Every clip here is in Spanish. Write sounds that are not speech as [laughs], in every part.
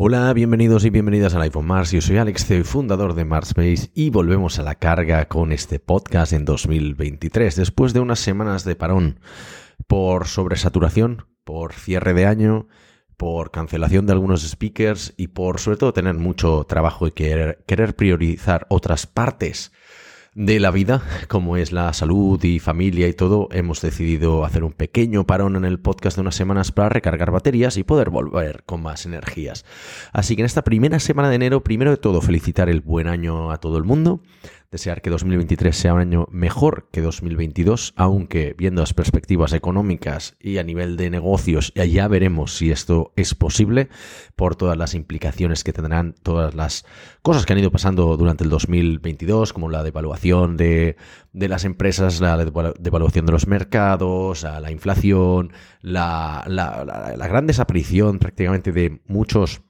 Hola, bienvenidos y bienvenidas al iPhone Mars. Yo soy Alex, CEO fundador de Marspace y volvemos a la carga con este podcast en 2023, después de unas semanas de parón por sobresaturación, por cierre de año, por cancelación de algunos speakers y por sobre todo tener mucho trabajo y querer, querer priorizar otras partes de la vida, como es la salud y familia y todo, hemos decidido hacer un pequeño parón en el podcast de unas semanas para recargar baterías y poder volver con más energías. Así que en esta primera semana de enero, primero de todo, felicitar el buen año a todo el mundo desear que 2023 sea un año mejor que 2022, aunque viendo las perspectivas económicas y a nivel de negocios, ya veremos si esto es posible por todas las implicaciones que tendrán todas las cosas que han ido pasando durante el 2022, como la devaluación de, de las empresas, la devaluación de los mercados, la inflación, la, la, la gran desaparición prácticamente de muchos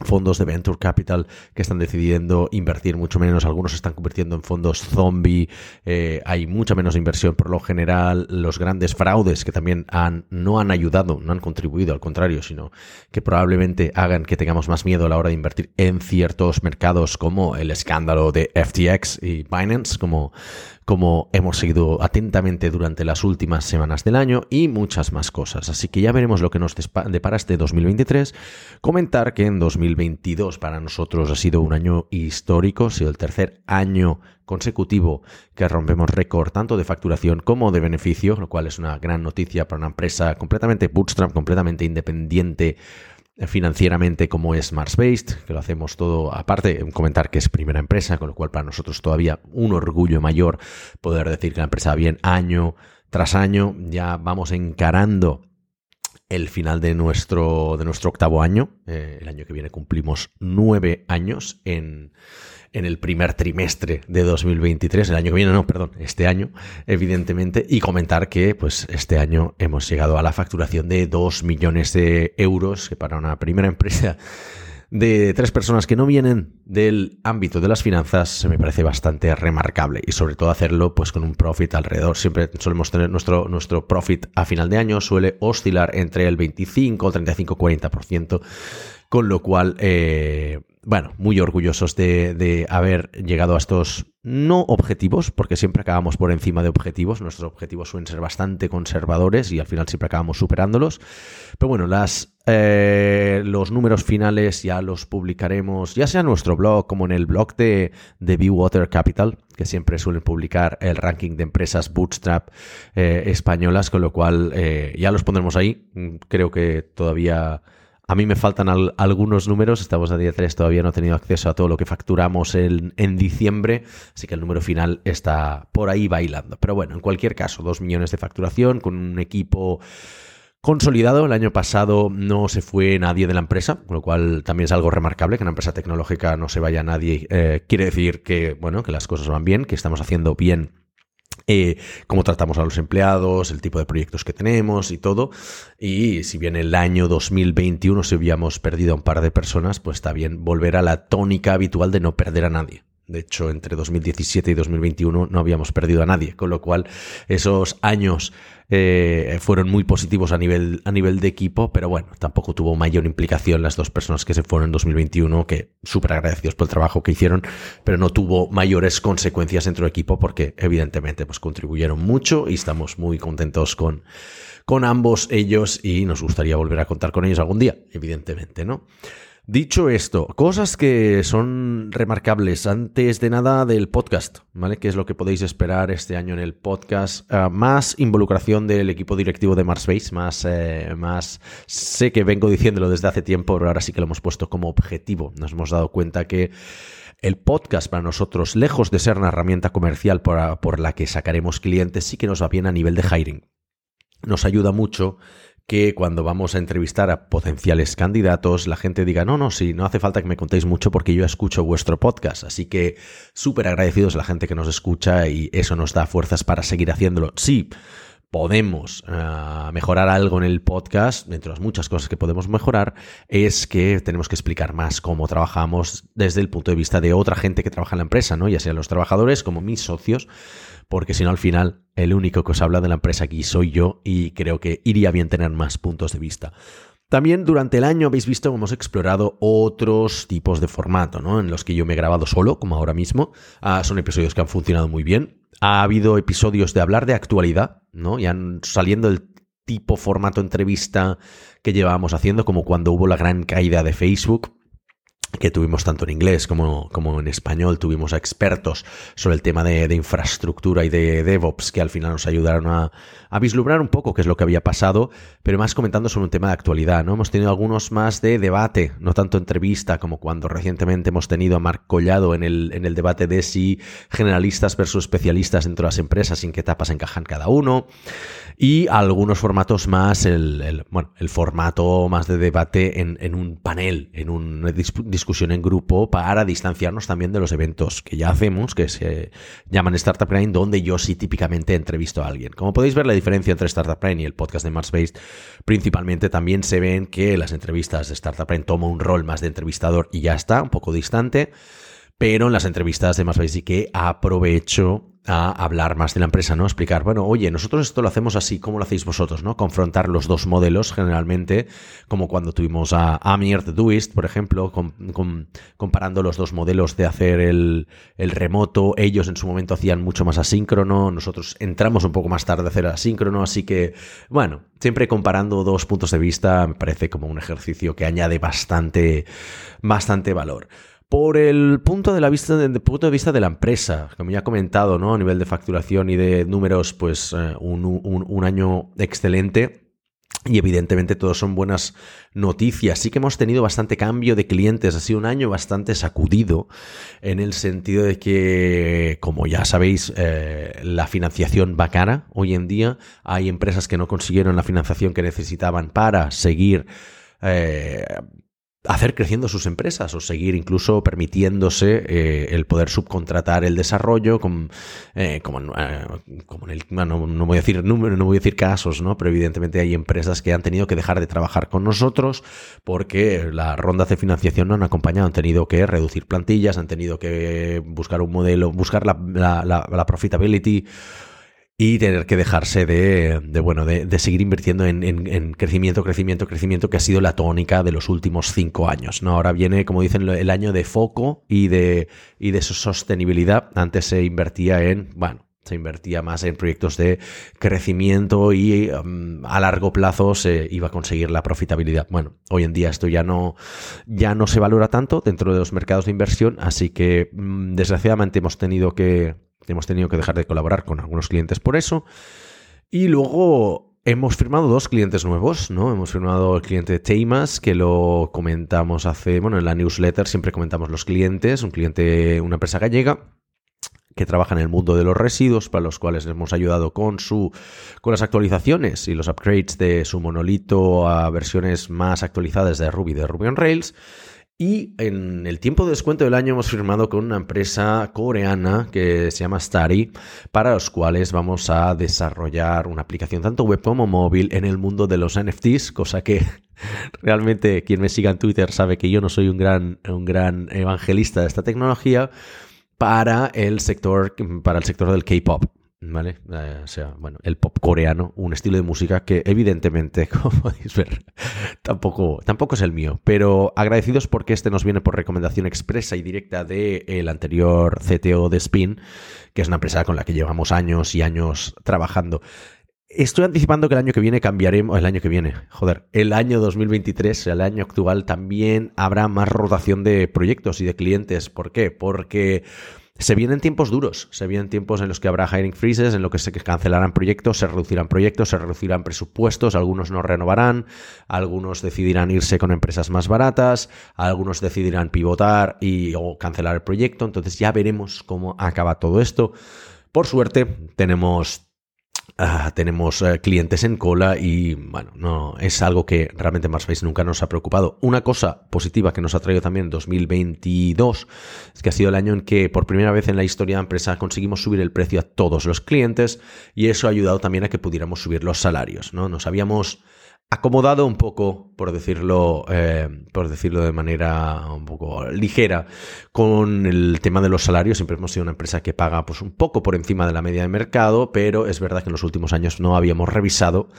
fondos de venture capital que están decidiendo invertir mucho menos, algunos se están convirtiendo en fondos zombie, eh, hay mucha menos inversión por lo general, los grandes fraudes que también han, no han ayudado, no han contribuido, al contrario, sino que probablemente hagan que tengamos más miedo a la hora de invertir en ciertos mercados como el escándalo de FTX y Binance, como, como hemos seguido atentamente durante las últimas semanas del año y muchas más cosas. Así que ya veremos lo que nos depara este 2023. Comentar que en 2022 para nosotros ha sido un año histórico, ha sido el tercer año consecutivo que rompemos récord tanto de facturación como de beneficio, lo cual es una gran noticia para una empresa completamente bootstrap, completamente independiente financieramente como es Mars Based, que lo hacemos todo aparte, comentar que es primera empresa, con lo cual para nosotros todavía un orgullo mayor poder decir que la empresa va bien año tras año, ya vamos encarando el final de nuestro, de nuestro octavo año. Eh, el año que viene cumplimos nueve años en, en el primer trimestre de 2023, el año que viene, no, perdón, este año, evidentemente, y comentar que pues este año hemos llegado a la facturación de 2 millones de euros, que para una primera empresa de tres personas que no vienen del ámbito de las finanzas se me parece bastante remarcable y sobre todo hacerlo pues con un profit alrededor. Siempre solemos tener nuestro, nuestro profit a final de año suele oscilar entre el 25, 35, 40%, con lo cual eh, bueno, muy orgullosos de, haber llegado a estos no objetivos, porque siempre acabamos por encima de objetivos. Nuestros objetivos suelen ser bastante conservadores y al final siempre acabamos superándolos. Pero bueno, las, eh, los números finales ya los publicaremos, ya sea en nuestro blog como en el blog de, de Water Capital, que siempre suelen publicar el ranking de empresas bootstrap eh, españolas, con lo cual eh, ya los pondremos ahí. Creo que todavía a mí me faltan algunos números, estamos a día 3, todavía no he tenido acceso a todo lo que facturamos en, diciembre, así que el número final está por ahí bailando. Pero bueno, en cualquier caso, 2 millones de facturación con un equipo consolidado. El año pasado no se fue nadie de la empresa, con lo cual también es algo remarcable que en una empresa tecnológica no se vaya nadie. Eh, quiere decir que, bueno, que las cosas van bien, que estamos haciendo bien eh, cómo tratamos a los empleados, el tipo de proyectos que tenemos y todo. Y si bien el año 2021 se habíamos perdido a un par de personas, pues está bien volver a la tónica habitual de no perder a nadie. De hecho, entre 2017 y 2021 no habíamos perdido a nadie, con lo cual esos años eh, fueron muy positivos a nivel, a nivel de equipo, pero bueno, tampoco tuvo mayor implicación las dos personas que se fueron en 2021, que súper agradecidos por el trabajo que hicieron, pero no tuvo mayores consecuencias dentro del equipo porque evidentemente pues contribuyeron mucho y estamos muy contentos con, con ambos ellos y nos gustaría volver a contar con ellos algún día, evidentemente, ¿no? Dicho esto, cosas que son remarcables antes de nada del podcast, ¿vale? ¿Qué es lo que podéis esperar este año en el podcast? Ah, más involucración del equipo directivo de Marsbase, más, eh, más... Sé que vengo diciéndolo desde hace tiempo, pero ahora sí que lo hemos puesto como objetivo. Nos hemos dado cuenta que el podcast para nosotros, lejos de ser una herramienta comercial por, por la que sacaremos clientes, sí que nos va bien a nivel de hiring. Nos ayuda mucho que cuando vamos a entrevistar a potenciales candidatos, la gente diga, no, no, sí, no hace falta que me contéis mucho porque yo escucho vuestro podcast. Así que súper agradecidos a la gente que nos escucha y eso nos da fuerzas para seguir haciéndolo. Sí, podemos eh, mejorar algo en el podcast, entre las muchas cosas que podemos mejorar, es que tenemos que explicar más cómo trabajamos desde el punto de vista de otra gente que trabaja en la empresa, ¿no? Ya sean los trabajadores como mis socios porque si no al final el único que os habla de la empresa aquí soy yo y creo que iría bien tener más puntos de vista. También durante el año habéis visto que hemos explorado otros tipos de formato, ¿no? En los que yo me he grabado solo, como ahora mismo. Ah, son episodios que han funcionado muy bien. Ha habido episodios de hablar de actualidad, ¿no? Ya saliendo del tipo formato entrevista que llevábamos haciendo, como cuando hubo la gran caída de Facebook que tuvimos tanto en inglés como, como, en español, tuvimos a expertos sobre el tema de, infraestructura y de DevOps que al final nos ayudaron a, a, vislumbrar un poco qué es lo que había pasado, pero más comentando sobre un tema de actualidad, ¿no? Hemos tenido algunos más de debate, no tanto entrevista como cuando recientemente hemos tenido a Marc Collado en el, en el debate de si generalistas versus especialistas dentro de las empresas, en qué etapas encajan cada uno, y algunos formatos más, el, el bueno, el formato más de debate en, en un panel, en un discusión en grupo para distanciarnos también de los eventos que ya hacemos, que se llaman Startup Brain, donde yo sí típicamente entrevisto a alguien. Como podéis ver, la diferencia entre Startup Brain y el podcast de Marsbase, principalmente también se ven que las entrevistas de Startup Brain toman un rol más de entrevistador y ya está, un poco distante. Pero en las entrevistas de Marsbase sí que aprovecho a hablar más de la empresa, ¿no? Explicar, bueno, oye, nosotros esto lo hacemos así, ¿cómo lo hacéis vosotros, no? Confrontar los dos modelos, generalmente, como cuando tuvimos a Amir de Doist, por ejemplo, comparando los dos modelos de hacer el, el, remoto. Ellos en su momento hacían mucho más asíncrono, nosotros entramos un poco más tarde a hacer asíncrono, así que, bueno, siempre comparando dos puntos de vista me parece como un ejercicio que añade bastante, bastante valor. Por el punto de, la vista, punto de vista de la empresa, como ya he comentado, ¿no? A nivel de facturación y de números, pues eh, un, año excelente. Y evidentemente todos son buenas noticias. Sí que hemos tenido bastante cambio de clientes. Ha sido un año bastante sacudido en el sentido de que, como ya sabéis, eh, la financiación va cara hoy en día. Hay empresas que no consiguieron la financiación que necesitaban para seguir eh, hacer creciendo sus empresas o seguir incluso permitiéndose eh, el poder subcontratar el desarrollo con, eh, como, eh, como, en el no, voy a decir número no voy a decir casos no pero evidentemente hay empresas que han tenido que dejar de trabajar con nosotros porque las rondas de financiación no han acompañado han tenido que reducir plantillas han tenido que buscar un modelo buscar la, la, la, la profitability y tener que dejarse de, bueno, de, seguir invirtiendo en, crecimiento, crecimiento, crecimiento, que ha sido la tónica de los últimos cinco años. ¿no? Ahora viene, como dicen, el año de foco y de, y de sostenibilidad. Antes se invertía en, bueno, se invertía más en proyectos de crecimiento y um, a largo plazo se iba a conseguir la profitabilidad. Bueno, hoy en día esto ya no, ya no se valora tanto dentro de los mercados de inversión, así que mm, desgraciadamente hemos tenido que Hemos tenido que dejar de colaborar con algunos clientes por eso. Y luego hemos firmado dos clientes nuevos, ¿no? Hemos firmado el cliente Teimas, que lo comentamos hace, bueno, en la newsletter siempre comentamos los clientes, un cliente, una empresa gallega que trabaja en el mundo de los residuos, para los cuales hemos ayudado con su con las actualizaciones y los upgrades de su monolito a versiones más actualizadas de Ruby de Ruby on Rails. Y en el tiempo de descuento del año hemos firmado con una empresa coreana que se llama Stari, para los cuales vamos a desarrollar una aplicación tanto web como móvil en el mundo de los NFTs, cosa que [laughs] realmente quien me siga en Twitter sabe que yo no soy un gran, un gran evangelista de esta tecnología para el sector, para el sector del K-pop. ¿Vale? Eh, o sea, bueno, el pop coreano, un estilo de música que evidentemente, [laughs] como podéis ver, tampoco, tampoco es el mío. Pero agradecidos porque este nos viene por recomendación expresa y directa del anterior CTO de Spin, que es una empresa con la que llevamos años y años trabajando. Estoy anticipando que el año que viene cambiaremos, el año que viene, joder, el año 2023, el año actual, también habrá más rotación de proyectos y de clientes. ¿Por qué? Porque se vienen tiempos duros, se vienen tiempos en los que habrá hiring freezes, en los que se cancelarán proyectos, se reducirán proyectos, se reducirán presupuestos, algunos no renovarán, algunos decidirán irse con empresas más baratas, algunos decidirán pivotar y o cancelar el proyecto, entonces ya veremos cómo acaba todo esto. Por suerte, tenemos Ah, tenemos eh, clientes en cola y bueno, no es algo que realmente Marspace nunca nos ha preocupado. Una cosa positiva que nos ha traído también en 2022 es que ha sido el año en que por primera vez en la historia de la empresa conseguimos subir el precio a todos los clientes y eso ha ayudado también a que pudiéramos subir los salarios, ¿no? Nos habíamos acomodado un poco, por decirlo, eh, por decirlo de manera un poco ligera, con el tema de los salarios. Siempre hemos sido una empresa que paga pues, un poco por encima de la media de mercado, pero es verdad que en los últimos años no habíamos revisado,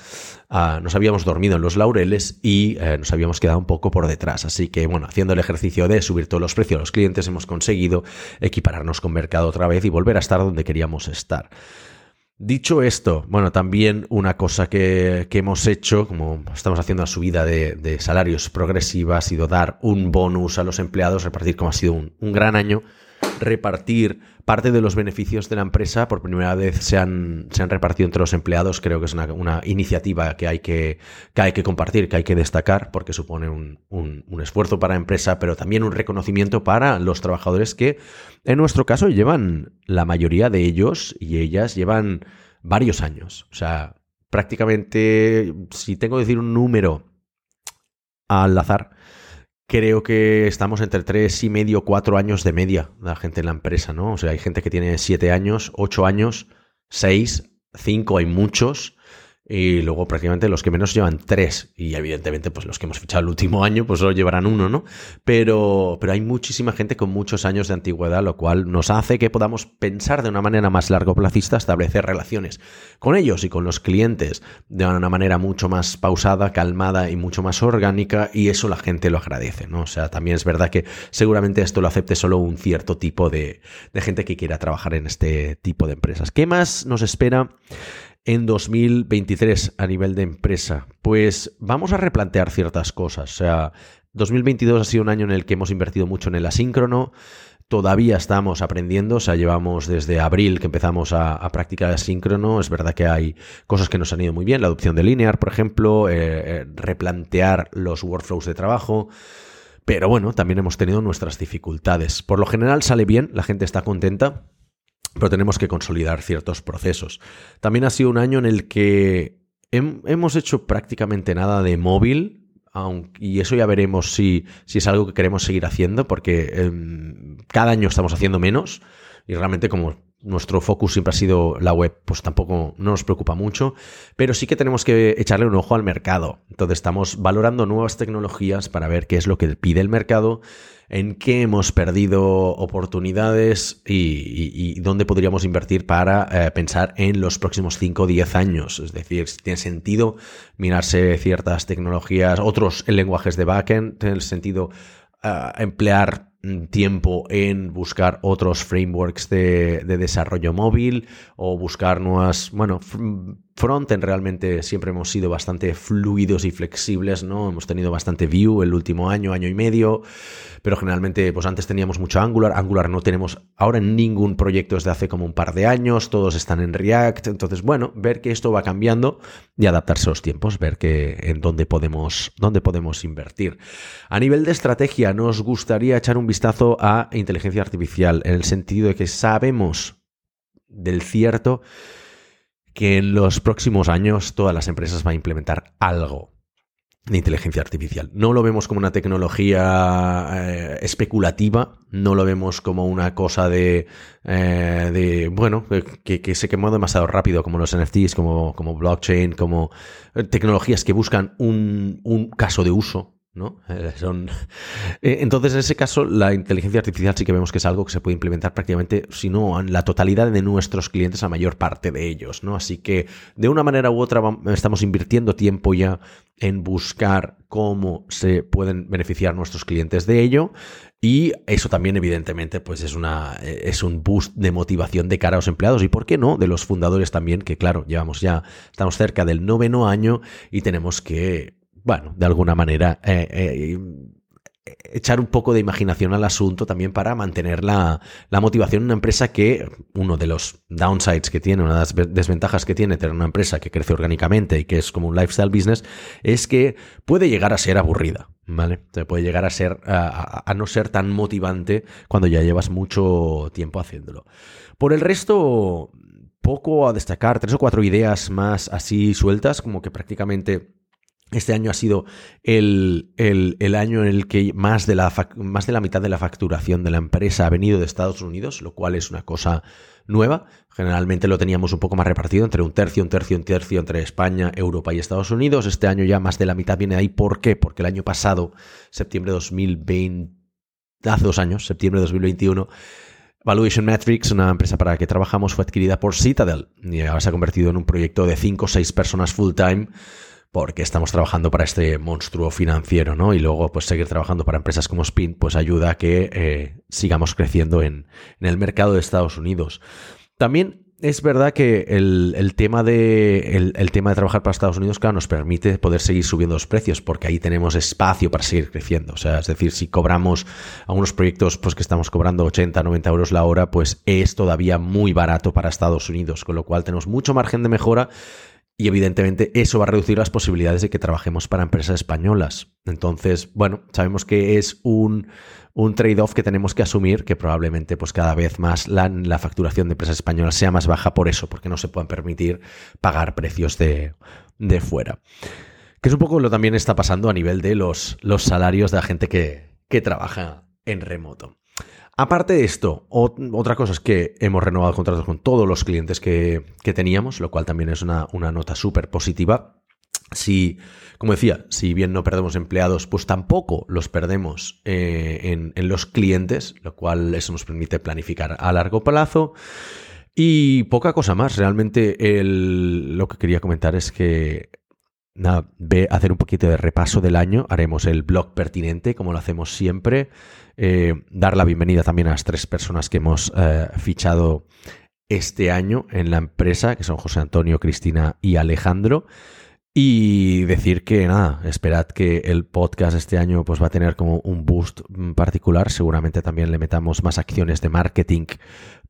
uh, nos habíamos dormido en los laureles y eh, nos habíamos quedado un poco por detrás. Así que, bueno, haciendo el ejercicio de subir todos los precios a los clientes, hemos conseguido equipararnos con mercado otra vez y volver a estar donde queríamos estar. Dicho esto, bueno, también una cosa que, hemos hecho, como estamos haciendo la subida de, salarios progresiva, ha sido dar un bonus a los empleados, repartir como ha sido un, un gran año, repartir parte de los beneficios de la empresa. Por primera vez se han, se han repartido entre los empleados. Creo que es una, iniciativa que hay que, que, hay que compartir, que hay que destacar, porque supone un, un, esfuerzo para la empresa, pero también un reconocimiento para los trabajadores que, en nuestro caso, llevan, la mayoría de ellos y ellas llevan varios años. O sea, prácticamente, si tengo que decir un número al azar, creo que estamos entre tres y medio, cuatro años de media la gente en la empresa, ¿no? O sea, hay gente que tiene siete años, ocho años, seis, cinco, hay muchos y luego prácticamente los que menos llevan tres y evidentemente pues los que hemos fichado el último año pues solo llevarán uno, ¿no? Pero, pero hay muchísima gente con muchos años de antigüedad, lo cual nos hace que podamos pensar de una manera más largo plazista, establecer relaciones con ellos y con los clientes de una manera mucho más pausada, calmada y mucho más orgánica y eso la gente lo agradece, ¿no? O sea, también es verdad que seguramente esto lo acepte solo un cierto tipo de, de gente que quiera trabajar en este tipo de empresas. ¿Qué más nos espera? En 2023 a nivel de empresa? Pues vamos a replantear ciertas cosas. O sea, 2022 ha sido un año en el que hemos invertido mucho en el asíncrono. Todavía estamos aprendiendo, o sea, llevamos desde abril que empezamos a, practicar asíncrono. Es verdad que hay cosas que nos han ido muy bien, la adopción de Linear, por ejemplo, eh, eh, replantear los workflows de trabajo. Pero bueno, también hemos tenido nuestras dificultades. Por lo general sale bien, la gente está contenta, pero tenemos que consolidar ciertos procesos. También ha sido un año en el que hemos hecho prácticamente nada de móvil, y eso ya veremos si, si, es algo que queremos seguir haciendo, porque em, cada año estamos haciendo menos y realmente como nuestro focus siempre ha sido la web, pues tampoco no nos preocupa mucho, pero sí que tenemos que echarle un ojo al mercado. Entonces estamos valorando nuevas tecnologías para ver qué es lo que pide el mercado, en qué hemos perdido oportunidades y, dónde podríamos invertir para eh, pensar en los próximos 5 o 10 años. Es decir, si tiene sentido mirarse ciertas tecnologías, otros lenguajes de backend, tiene sentido eh, emplear tiempo en buscar otros frameworks de, de, desarrollo móvil o buscar nuevas, bueno, frontend realmente siempre hemos sido bastante fluidos y flexibles, ¿no? Hemos tenido bastante Vue el último año, año y medio, pero generalmente, pues antes teníamos mucho Angular, Angular no tenemos ahora ningún proyecto desde hace como un par de años, todos están en React, entonces, bueno, ver que esto va cambiando y adaptarse a los tiempos, ver que en dónde podemos, dónde podemos invertir. A nivel de estrategia, nos gustaría echar un vistazo a inteligencia artificial, en el sentido de que sabemos del cierto que en los próximos años todas las empresas van a implementar algo de inteligencia artificial. No lo vemos como una tecnología eh, especulativa, no lo vemos como una cosa de, eh, bueno, que, que, se quemó demasiado rápido, como los NFTs, como, como blockchain, como eh, tecnologías que buscan un caso de uso, ¿no? Eh, [laughs] son... Eh, entonces, en ese caso, la inteligencia artificial sí que vemos que es algo que se puede implementar prácticamente, si no, en la totalidad de nuestros clientes, a mayor parte de ellos, ¿no? Así que, de una manera u otra, estamos invirtiendo tiempo ya en buscar cómo se pueden beneficiar nuestros clientes de ello. Y eso también, evidentemente, pues es una es un boost de motivación de cara a los empleados. Y por qué no, de los fundadores también, que claro, llevamos ya, estamos cerca del noveno año y tenemos que bueno, de alguna manera, eh, eh, echar un poco de imaginación al asunto también para mantener la, motivación en una empresa que, uno de los downsides que tiene, una de las desventajas que tiene tener una empresa que crece orgánicamente y que es como un lifestyle business, es que puede llegar a ser aburrida, ¿vale? Se puede llegar a ser, a, no ser tan motivante cuando ya llevas mucho tiempo haciéndolo. Por el resto, poco a destacar, tres o cuatro ideas más así sueltas, como que prácticamente Este año ha sido el, el, año en el que más de, la, más de la mitad de la facturación de la empresa ha venido de Estados Unidos, lo cual es una cosa nueva. Generalmente lo teníamos un poco más repartido entre un tercio, un tercio, un tercio entre España, Europa y Estados Unidos. Este año ya más de la mitad viene ahí. ¿Por qué? Porque el año pasado, septiembre de 2020, hace dos años, septiembre de 2021, Valuation Metrics, una empresa para la que trabajamos, fue adquirida por Citadel y ahora se ha convertido en un proyecto de 5 o 6 personas full time porque estamos trabajando para este monstruo financiero, ¿no? Y luego, pues seguir trabajando para empresas como Spin, pues ayuda a que eh, sigamos creciendo en, el mercado de Estados Unidos. También es verdad que el, tema de, el, tema de trabajar para Estados Unidos, claro, nos permite poder seguir subiendo los precios, porque ahí tenemos espacio para seguir creciendo. O sea, es decir, si cobramos algunos proyectos pues, que estamos cobrando 80, 90 euros la hora, pues es todavía muy barato para Estados Unidos, con lo cual tenemos mucho margen de mejora y evidentemente eso va a reducir las posibilidades de que trabajemos para empresas españolas. Entonces, bueno, sabemos que es un, un trade-off que tenemos que asumir, que probablemente pues cada vez más la, facturación de empresas españolas sea más baja por eso, porque no se puedan permitir pagar precios de, de fuera. Que es un poco lo también está pasando a nivel de los, los salarios de la gente que, que trabaja en remoto. Aparte de esto, otra cosa es que hemos renovado contratos con todos los clientes que, teníamos, lo cual también es una, nota súper positiva. Si, como decía, si bien no perdemos empleados, pues tampoco los perdemos eh, en, los clientes, lo cual eso nos permite planificar a largo plazo. Y poca cosa más, realmente lo que quería comentar es que nada, ve hacer un poquito de repaso del año, haremos el blog pertinente, como lo hacemos siempre, eh, dar la bienvenida también a las tres personas que hemos eh, fichado este año en la empresa, que son José Antonio, Cristina y Alejandro. Y decir que nada, esperad que el podcast este año pues va a tener como un boost particular. Seguramente también le metamos más acciones de marketing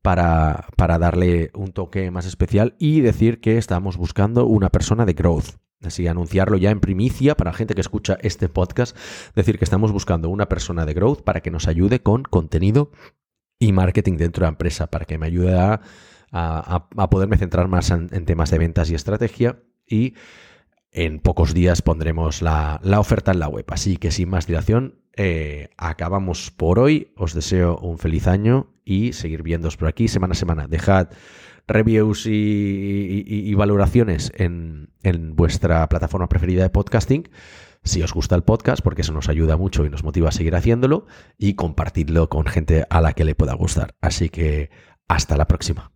para, para darle un toque más especial. Y decir que estamos buscando una persona de growth. Así anunciarlo ya en primicia para la gente que escucha este podcast, decir que estamos buscando una persona de growth para que nos ayude con contenido y marketing dentro de la empresa, para que me ayude a, poderme centrar más en, temas de ventas y estrategia y en pocos días pondremos la, oferta en la web. Así que sin más dilación, eh, acabamos por hoy. Os deseo un feliz año y seguir viéndoos por aquí semana a semana. Dejad reviews y, valoraciones en, en, vuestra plataforma preferida de podcasting. Si os gusta el podcast, porque eso nos ayuda mucho y nos motiva a seguir haciéndolo, y compartidlo con gente a la que le pueda gustar. Así que hasta la próxima.